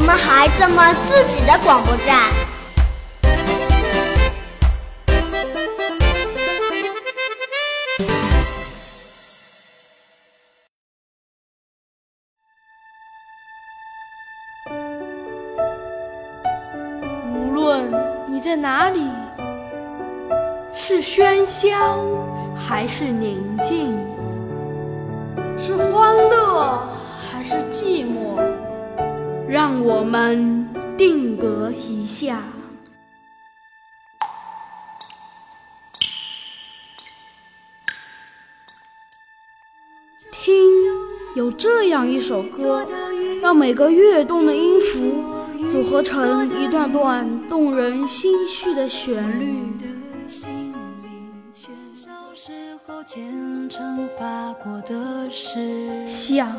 我们孩子们自己的广播站。无论你在哪里？是喧嚣还是宁静？让我们定格一下。听，有这样一首歌，让每个跃动的音符。组合成一段段动人心绪的旋律。想，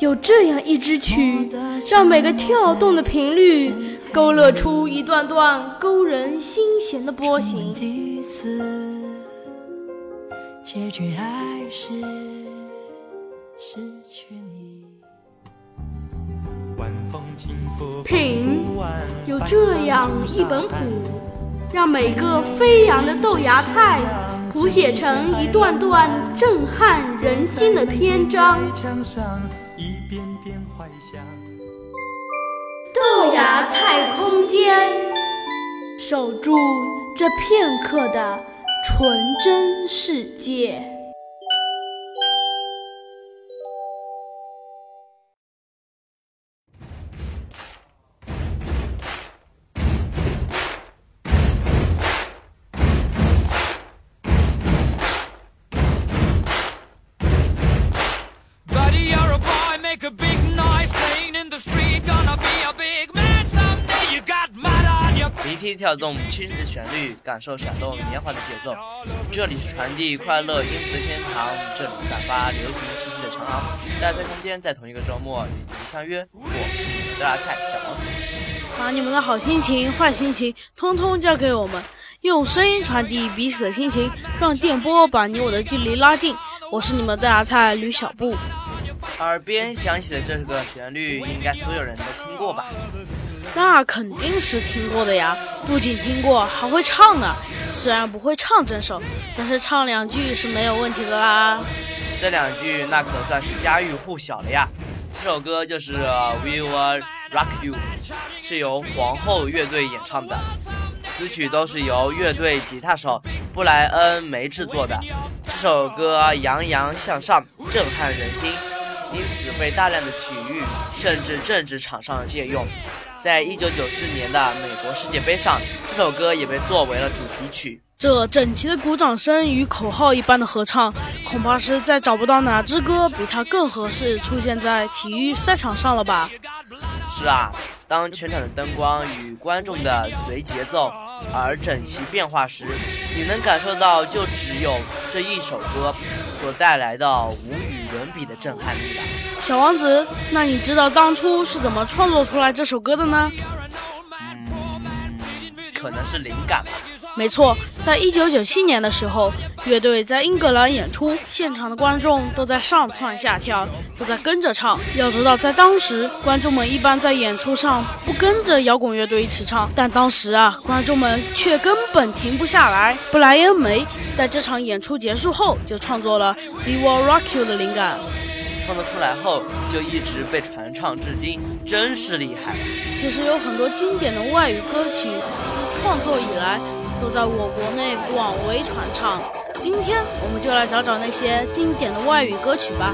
有这样一支曲，让每个跳动的频率勾勒出一段段勾人心弦的波形。结局还是失去你。品有这样一本谱，让每个飞扬的豆芽菜谱写成一段段震撼人心的篇章。豆芽菜空间，守住这片刻的纯真世界。跳动青春的旋律，感受闪动年华的节奏。这里是传递快乐音符的天堂，这里散发流行气息的长廊。大家在空间，在同一个周末与你们相约。我是你们的辣菜小王子，把你们的好心情、坏心情，通通交给我们，用声音传递彼此的心情，让电波把你我的距离拉近。我是你们的辣菜吕小布。耳边响起的这个旋律，应该所有人都听过吧？那肯定是听过的呀，不仅听过，还会唱呢。虽然不会唱整首，但是唱两句是没有问题的啦。这两句那可算是家喻户晓了呀。这首歌就是《We Will Rock You》，是由皇后乐队演唱的，词曲都是由乐队吉他手布莱恩梅制作的。这首歌洋洋向上，震撼人心，因此被大量的体育甚至政治场上借用。在一九九四年的美国世界杯上，这首歌也被作为了主题曲。这整齐的鼓掌声与口号一般的合唱，恐怕是再找不到哪支歌比它更合适出现在体育赛场上了吧？是啊，当全场的灯光与观众的随节奏而整齐变化时，你能感受到就只有这一首歌所带来的无与伦比的震撼力了。小王子，那你知道当初是怎么创作出来这首歌的呢？嗯，可能是灵感吧。没错，在一九九七年的时候，乐队在英格兰演出，现场的观众都在上蹿下跳，都在跟着唱。要知道，在当时，观众们一般在演出上不跟着摇滚乐队一起唱，但当时啊，观众们却根本停不下来。布莱恩·梅在这场演出结束后就创作了《We Will Rock You》的灵感。创作出来后就一直被传唱至今，真是厉害。其实有很多经典的外语歌曲自创作以来。都在我国内广为传唱。今天我们就来找找那些经典的外语歌曲吧。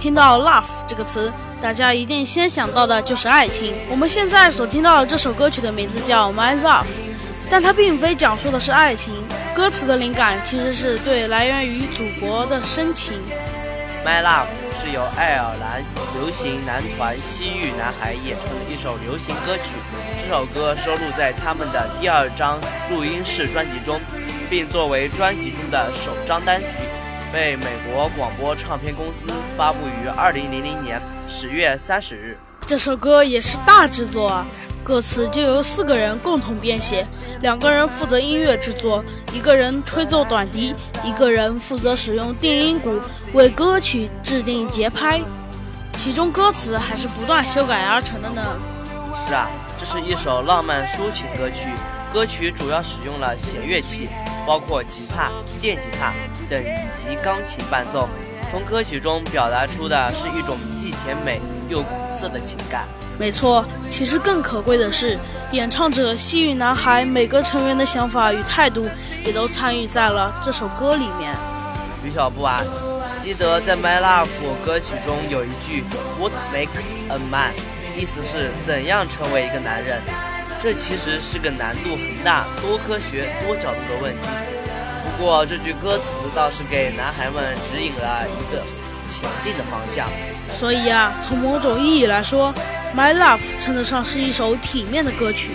听到 love 这个词，大家一定先想到的就是爱情。我们现在所听到的这首歌曲的名字叫 My Love，但它并非讲述的是爱情，歌词的灵感其实是对来源于祖国的深情。My Love 是由爱尔兰流行男团西域男孩演唱的一首流行歌曲。这首歌收录在他们的第二张录音室专辑中，并作为专辑中的首张单曲，被美国广播唱片公司发布于二零零零年10月三十日。这首歌也是大制作啊，歌词就由四个人共同编写，两个人负责音乐制作，一个人吹奏短笛，一个人负责使用定音鼓为歌曲制定节拍，其中歌词还是不断修改而成的呢。是啊，这是一首浪漫抒情歌曲。歌曲主要使用了弦乐器，包括吉他、电吉他等以及钢琴伴奏。从歌曲中表达出的是一种既甜美又苦涩的情感。没错，其实更可贵的是，演唱者西域男孩每个成员的想法与态度也都参与在了这首歌里面。吕小布啊，记得在《My Love》歌曲中有一句 “What makes a man”，意思是怎样成为一个男人。这其实是个难度很大、多科学、多角度的问题。不过这句歌词倒是给男孩们指引了一个前进的方向。所以啊，从某种意义来说，《My Love》称得上是一首体面的歌曲。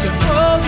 to hold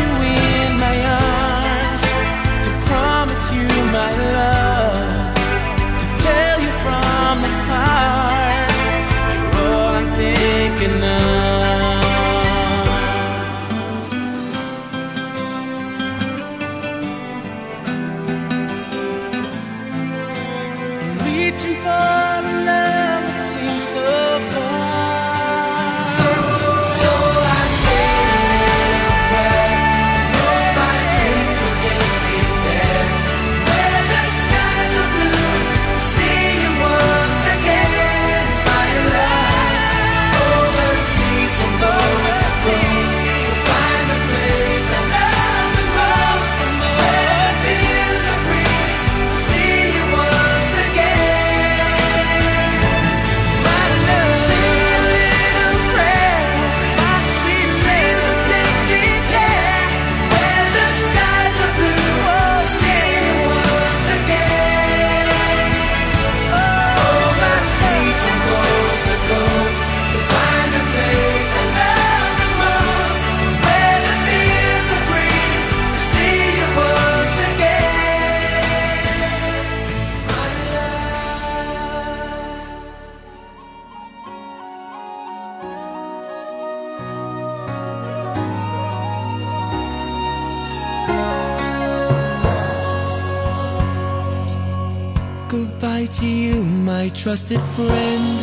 trusted friend.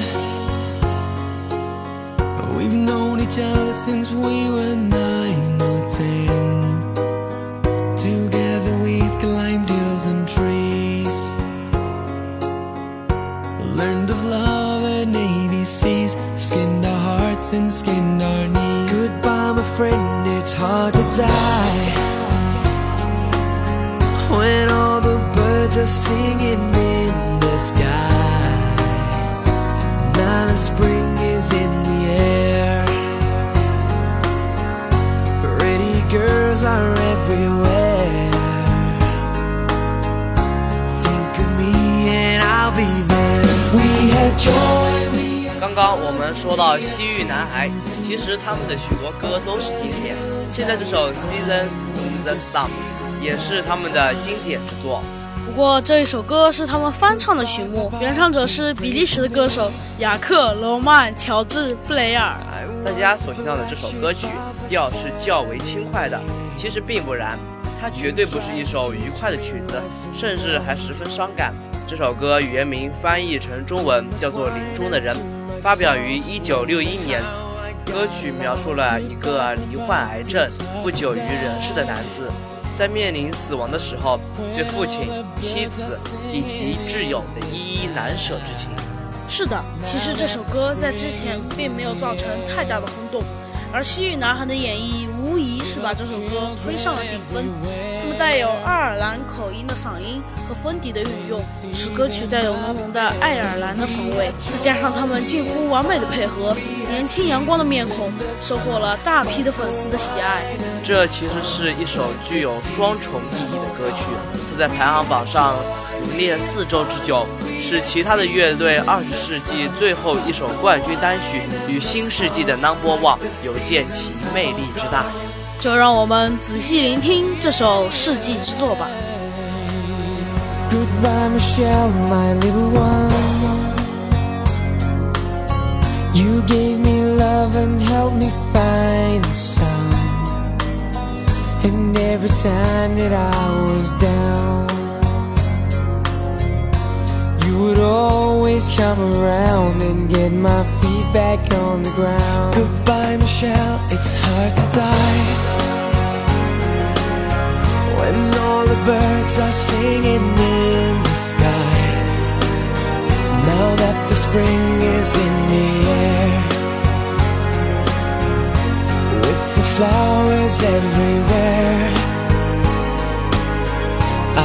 Spring is in the air. Pretty girls are everywhere. Think of me and I'll be there. We had joy. We had 刚刚我们说到西域男孩，其实他们的许多歌都是经典。现在这首《Seasons in the Sun》也是他们的经典之作。不过这一首歌是他们翻唱的曲目，原唱者是比利时的歌手雅克·罗曼·乔治·布雷尔。大家所听到的这首歌曲调是较为轻快的，其实并不然，它绝对不是一首愉快的曲子，甚至还十分伤感。这首歌原名翻译成中文叫做《林中的人》，发表于一九六一年。歌曲描述了一个罹患癌症、不久于人世的男子，在面临死亡的时候，对父亲、妻子以及挚友的依依难舍之情。是的，其实这首歌在之前并没有造成太大的轰动。而西域男孩的演绎无疑是把这首歌推上了顶峰。带有爱尔兰口音的嗓音和风笛的运用，使歌曲带有浓浓的爱尔兰的风味。再加上他们近乎完美的配合，年轻阳光的面孔，收获了大批的粉丝的喜爱。这其实是一首具有双重意义的歌曲，它在排行榜上。名列四周之久，是其他的乐队二十世纪最后一首冠军单曲与新世纪的 Number One 有见其魅力之大。就让我们仔细聆听这首世纪之作吧。Goodbye, Michelle, my little one. You gave me love and helped me find the sun. And every time that I was down. You would always come around and get my feet back on the ground. Goodbye, Michelle, it's hard to die. When all the birds are singing in the sky. Now that the spring is in the air. With the flowers everywhere.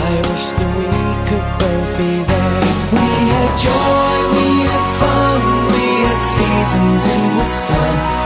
I wish that we could both be there. We had joy, we had fun, we had seasons in the sun.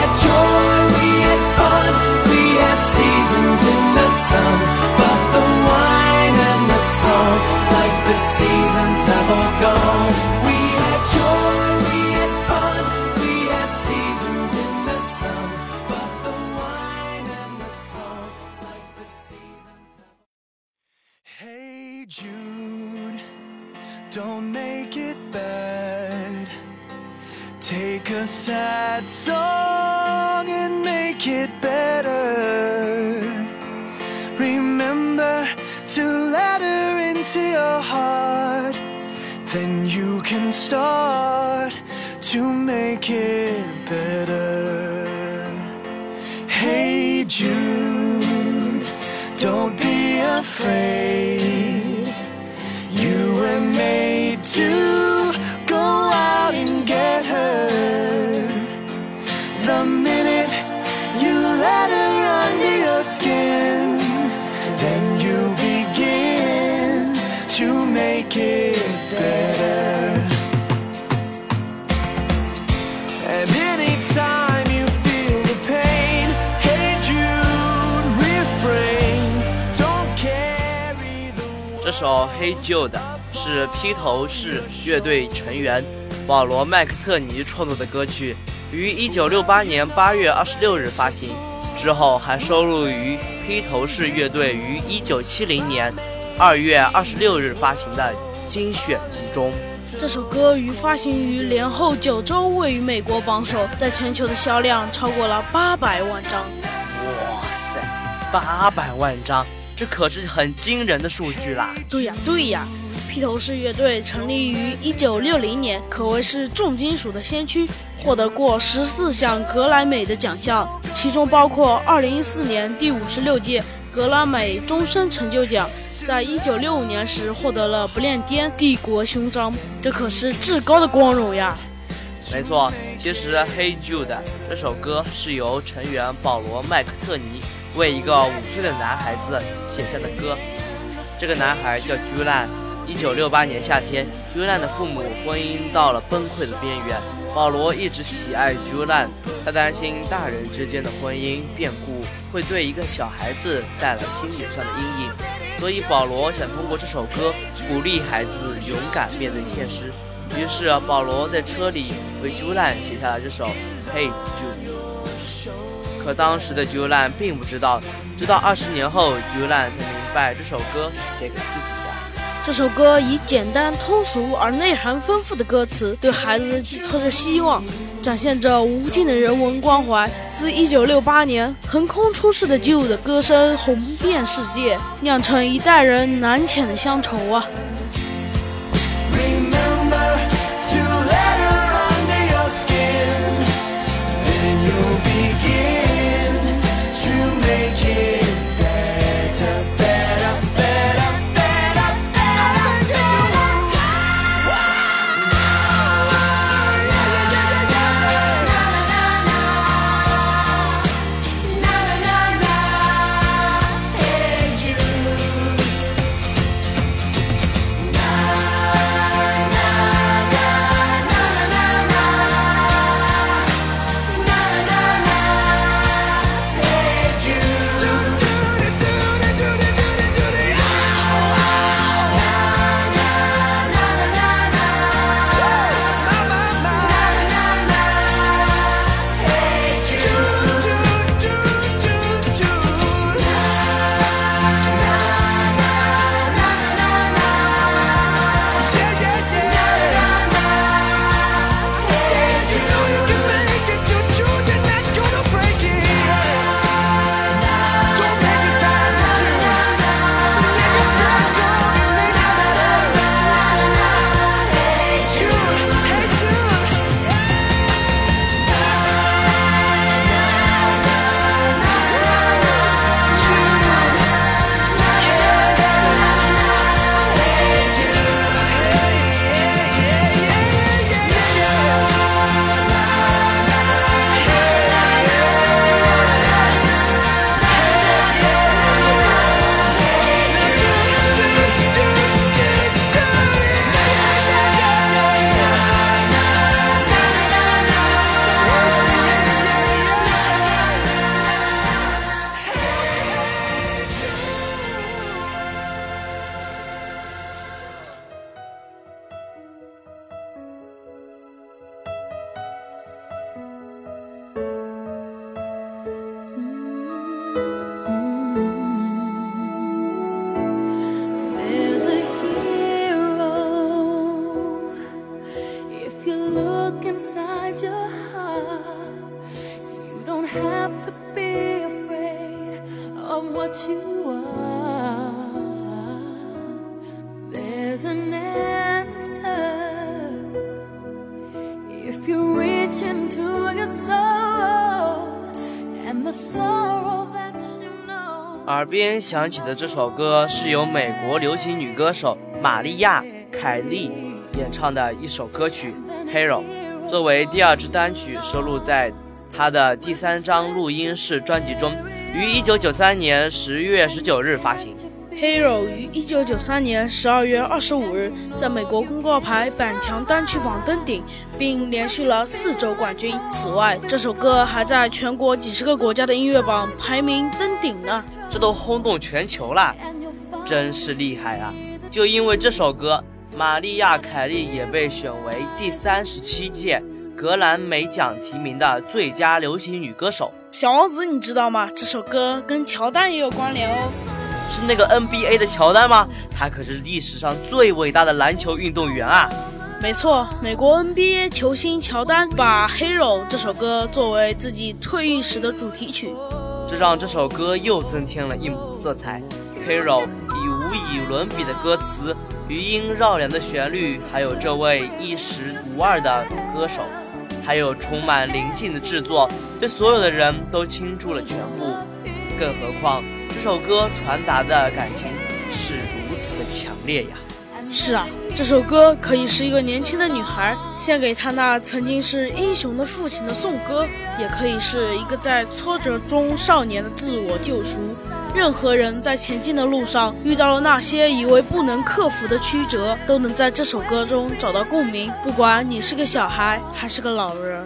首《Hey Jude》是披头士乐队成员保罗·麦克特尼创作的歌曲，于1968年8月26日发行，之后还收录于披头士乐队于1970年2月26日发行的精选集中。这首歌于发行于连后九周位于美国榜首，在全球的销量超过了八百万张。哇塞，八百万张，这可是很惊人的数据啦！对呀，对呀。披头士乐队成立于一九六零年，可谓是重金属的先驱，获得过十四项格莱美的奖项，其中包括二零一四年第五十六届格莱美终身成就奖，在一九六五年时获得了不列颠帝国勋章，这可是至高的光荣呀！没错，其实《Hey Jude》这首歌是由成员保罗·麦克特尼为一个五岁的男孩子写下的歌。这个男孩叫 Julian。一九六八年夏天，Julian 的父母婚姻到了崩溃的边缘。保罗一直喜爱 Julian，他担心大人之间的婚姻变故会对一个小孩子带来心理上的阴影，所以保罗想通过这首歌鼓励孩子勇敢面对现实。于是，保罗在车里为 Julian 写下了这首《Hey Jude》。可当时的 Julian 并不知道，直到二十年后，Julian 才明白这首歌是写给自己的。这首歌以简单通俗而内涵丰富的歌词，对孩子寄托着希望，展现着无尽的人文关怀。自1968年横空出世的 Jude 的歌声红遍世界，酿成一代人难遣的乡愁啊！耳边响起的这首歌是由美国流行女歌手玛利亚·凯莉演唱的一首歌曲《Hero》，作为第二支单曲收录在她的第三张录音室专辑中，于1993年10月19日发行。Hero 于一九九三年十二月二十五日在美国公告牌百强单曲榜登顶，并连续了四周冠军。此外，这首歌还在全国几十个国家的音乐榜排名登顶呢，这都轰动全球了，真是厉害啊！就因为这首歌，玛丽亚·凯莉也被选为第三十七届格兰美奖提名的最佳流行女歌手。小王子，你知道吗？这首歌跟乔丹也有关联哦。是那个 NBA 的乔丹吗？他可是历史上最伟大的篮球运动员啊！没错，美国 NBA 球星乔丹把《Hero》这首歌作为自己退役时的主题曲，这让这首歌又增添了一抹色彩。《Hero》以无以伦比的歌词、余音绕梁的旋律，还有这位一时无二的歌手，还有充满灵性的制作，对所有的人都倾注了全部。更何况。这首歌传达的感情是如此的强烈呀！是啊，这首歌可以是一个年轻的女孩献给她那曾经是英雄的父亲的颂歌，也可以是一个在挫折中少年的自我救赎。任何人在前进的路上遇到了那些以为不能克服的曲折，都能在这首歌中找到共鸣。不管你是个小孩还是个老人。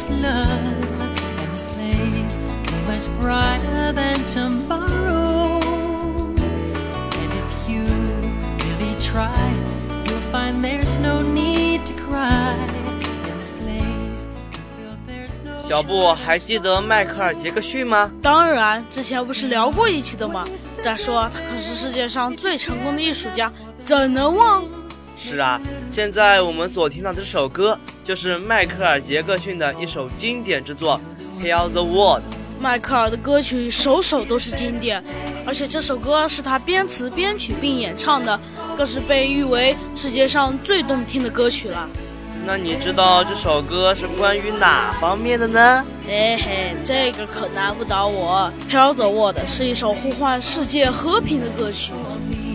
is love. And this place is much brighter than tomorrow. And if you really try, you'll find there's no need to cry. In this place, you there's no 小布还记得迈克尔·杰克逊吗？当然，之前不是聊过一期的吗？再说，他可是世界上最成功的艺术家，怎能忘？是啊，现在我们所听到的这首歌就是迈克尔·杰克逊的一首经典之作《Heal the World》。迈克尔的歌曲首首都是经典，而且这首歌是他编词编曲并演唱的，更是被誉为世界上最动听的歌曲了。那你知道这首歌是关于哪方面的呢？嘿嘿，这个可难不倒我。《Heal the World》是一首呼唤世界和平的歌曲。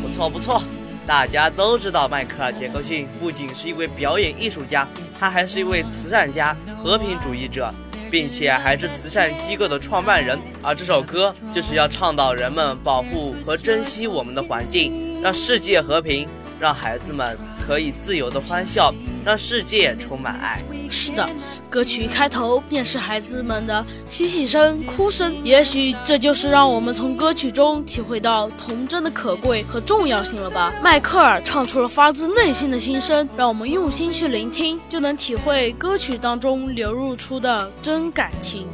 不错不错，大家都知道迈克尔·杰克逊不仅是一位表演艺术家，他还是一位慈善家、和平主义者，并且还是慈善机构的创办人。而这首歌就是要倡导人们保护和珍惜我们的环境，让世界和平，让孩子们可以自由的欢笑，让世界充满爱。是的，歌曲一开头便是孩子们的嬉戏声、哭声，也许这就是让我们从歌曲中体会到童真的可贵和重要性了吧。迈克尔唱出了发自内心的心声，让我们用心去聆听，就能体会歌曲当中流露出的真感情。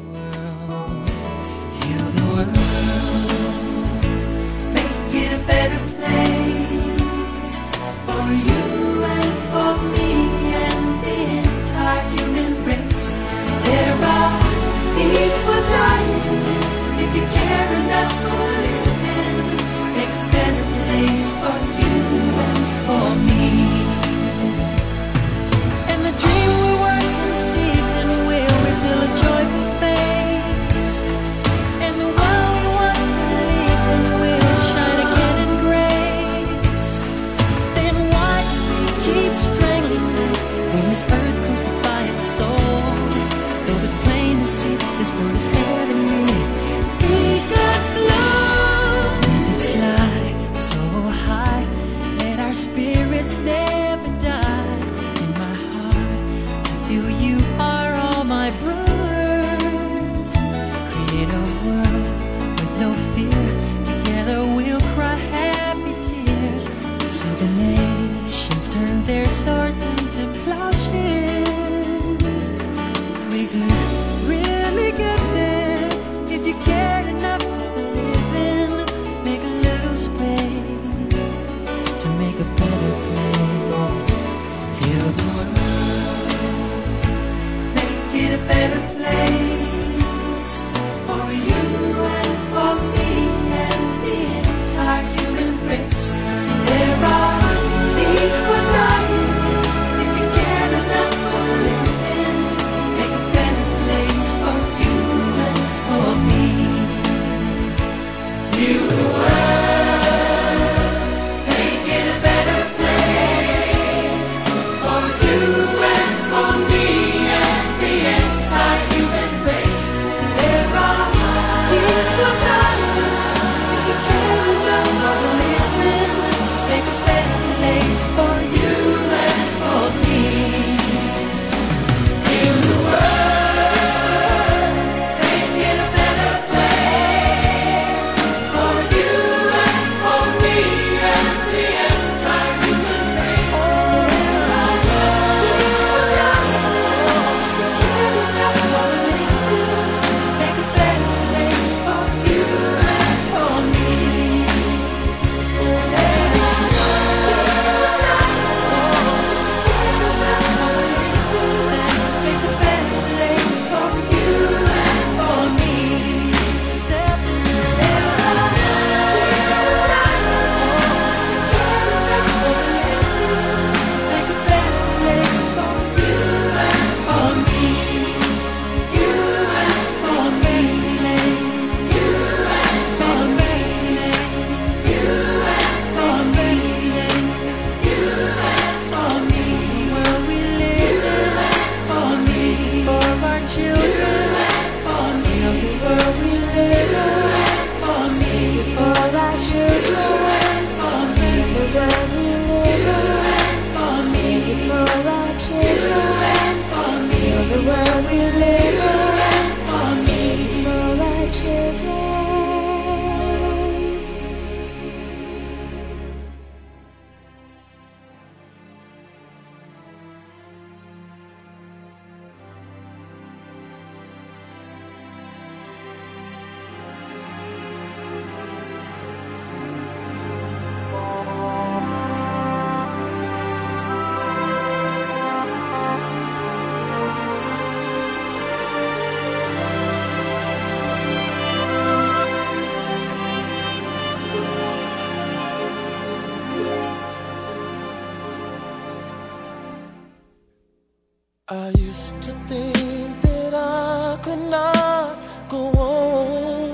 I used to think that I could not go on,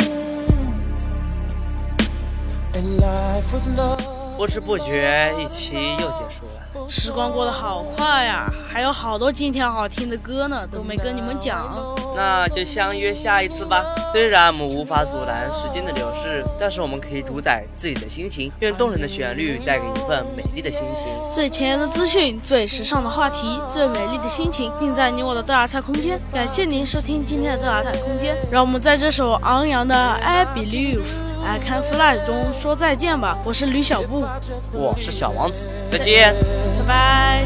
and life was not. 不知不觉，一期又结束了。时光过得好快呀，还有好多今天好听的歌呢，都没跟你们讲。那就相约下一次吧。虽然我们无法阻拦时间的流逝，但是我们可以主宰自己的心情。愿动人的旋律带给一份美丽的心情。最前沿的资讯，最时尚的话题，最美丽的心情，尽在你我的豆芽菜空间。感谢您收听今天的豆芽菜空间，让我们在这首昂扬的 I Believe I Can Fly 中说再见吧。我是吕小布，我是小王子，再见，拜拜。